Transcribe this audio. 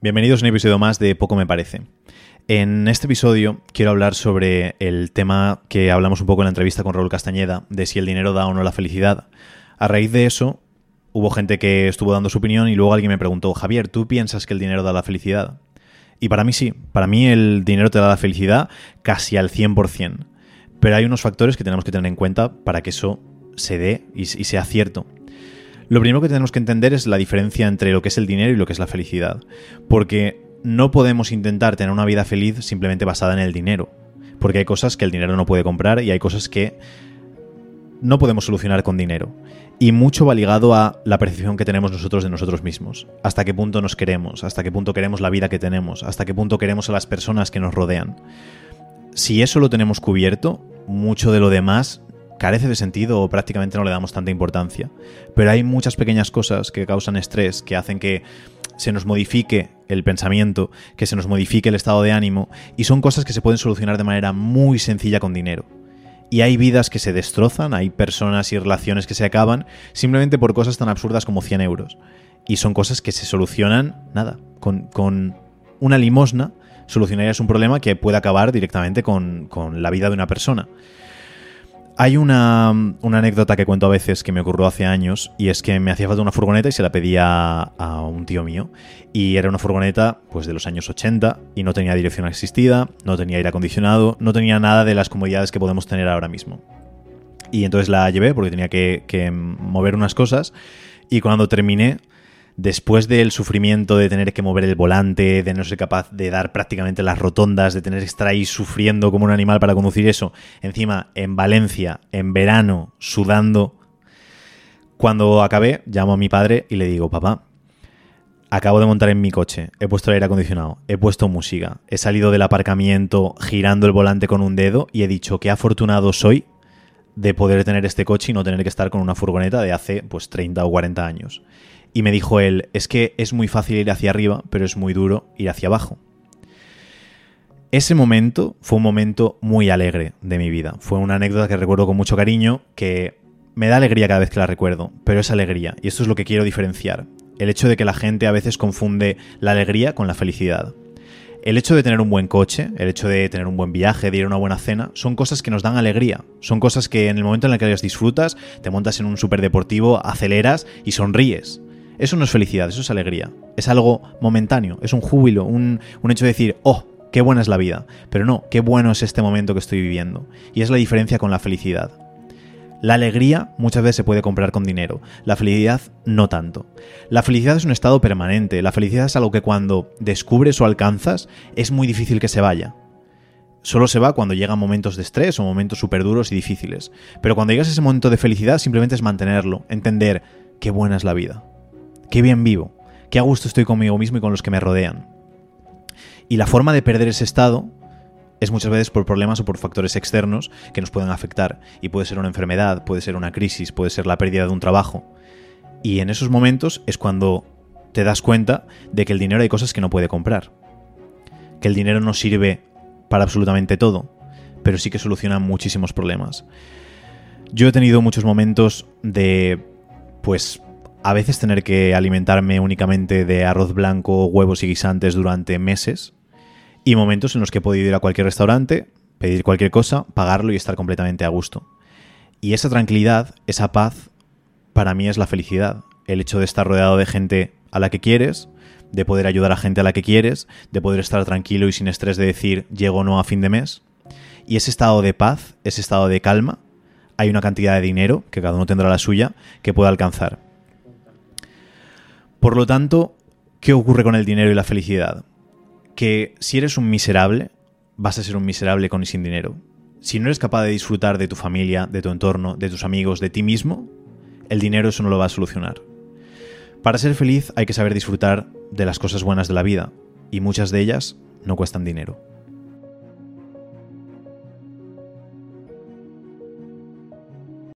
Bienvenidos a un episodio más de Poco Me Parece. En este episodio quiero hablar sobre el tema que hablamos un poco en la entrevista con Raúl Castañeda, de si el dinero da o no la felicidad. A raíz de eso, hubo gente que estuvo dando su opinión y luego alguien me preguntó, Javier, ¿tú piensas que el dinero da la felicidad? Y para mí sí, para mí el dinero te da la felicidad casi al 100%. Pero hay unos factores que tenemos que tener en cuenta para que eso se dé y, y sea cierto. Lo primero que tenemos que entender es la diferencia entre lo que es el dinero y lo que es la felicidad. Porque no podemos intentar tener una vida feliz simplemente basada en el dinero. Porque hay cosas que el dinero no puede comprar y hay cosas que no podemos solucionar con dinero. Y mucho va ligado a la percepción que tenemos nosotros de nosotros mismos. Hasta qué punto nos queremos, hasta qué punto queremos la vida que tenemos, hasta qué punto queremos a las personas que nos rodean. Si eso lo tenemos cubierto, mucho de lo demás carece de sentido o prácticamente no le damos tanta importancia. Pero hay muchas pequeñas cosas que causan estrés, que hacen que se nos modifique el pensamiento, que se nos modifique el estado de ánimo, y son cosas que se pueden solucionar de manera muy sencilla con dinero. Y hay vidas que se destrozan, hay personas y relaciones que se acaban simplemente por cosas tan absurdas como 100 euros. Y son cosas que se solucionan, nada, con, con una limosna solucionarías un problema que puede acabar directamente con, con la vida de una persona. Hay una, anécdota que cuento a veces que me ocurrió hace años y es que me hacía falta una furgoneta y se la pedía a un tío mío y era una furgoneta pues de los años 80 y no tenía dirección asistida, no tenía aire acondicionado, no tenía nada de las comodidades que podemos tener ahora mismo. Y entonces la llevé porque tenía que mover unas cosas y cuando terminé después del sufrimiento de tener que mover el volante, de no ser capaz de dar prácticamente las rotondas, de tener que estar ahí sufriendo como un animal para conducir eso, encima en Valencia, en verano, sudando, cuando acabé, llamo a mi padre y le digo, papá, acabo de montar en mi coche, he puesto el aire acondicionado, he puesto música, he salido del aparcamiento girando el volante con un dedo y he dicho qué afortunado soy de poder tener este coche y no tener que estar con una furgoneta de hace pues 30 o 40 años. Y me dijo él, es que es muy fácil ir hacia arriba, pero es muy duro ir hacia abajo. Ese momento fue un momento muy alegre de mi vida. Fue una anécdota que recuerdo con mucho cariño, que me da alegría cada vez que la recuerdo, pero es alegría, y esto es lo que quiero diferenciar. El hecho de que la gente a veces confunde la alegría con la felicidad. El hecho de tener un buen coche, el hecho de tener un buen viaje, de ir a una buena cena, son cosas que nos dan alegría. Son cosas que en el momento en el que las disfrutas, te montas en un superdeportivo, aceleras y sonríes. Eso no es felicidad, eso es alegría. Es algo momentáneo, es un júbilo, un, hecho de decir, oh, qué buena es la vida. Pero no, qué bueno es este momento que estoy viviendo. Y es la diferencia con la felicidad. La alegría muchas veces se puede comprar con dinero, la felicidad no tanto. La felicidad es un estado permanente, la felicidad es algo que cuando descubres o alcanzas es muy difícil que se vaya. Solo se va cuando llegan momentos de estrés o momentos súper duros y difíciles. Pero cuando llegas a ese momento de felicidad simplemente es mantenerlo, entender qué buena es la vida qué bien vivo, qué a gusto estoy conmigo mismo y con los que me rodean. Y la forma de perder ese estado es muchas veces por problemas o por factores externos que nos pueden afectar. Y puede ser una enfermedad, puede ser una crisis, puede ser la pérdida de un trabajo. Y en esos momentos es cuando te das cuenta de que el dinero hay cosas que no puede comprar. Que el dinero no sirve para absolutamente todo, pero sí que soluciona muchísimos problemas. Yo he tenido muchos momentos de, pues, a veces tener que alimentarme únicamente de arroz blanco, huevos y guisantes durante meses, y momentos en los que he podido ir a cualquier restaurante, pedir cualquier cosa, pagarlo y estar completamente a gusto. Y esa tranquilidad, esa paz, para mí es la felicidad. El hecho de estar rodeado de gente a la que quieres, de poder ayudar a gente a la que quieres, de poder estar tranquilo y sin estrés de decir llego o no a fin de mes. Y ese estado de paz, ese estado de calma, hay una cantidad de dinero, que cada uno tendrá la suya, que puede alcanzar. Por lo tanto, ¿qué ocurre con el dinero y la felicidad? Que si eres un miserable, vas a ser un miserable con y sin dinero. Si no eres capaz de disfrutar de tu familia, de tu entorno, de tus amigos, de ti mismo, el dinero eso no lo va a solucionar. Para ser feliz hay que saber disfrutar de las cosas buenas de la vida, y muchas de ellas no cuestan dinero.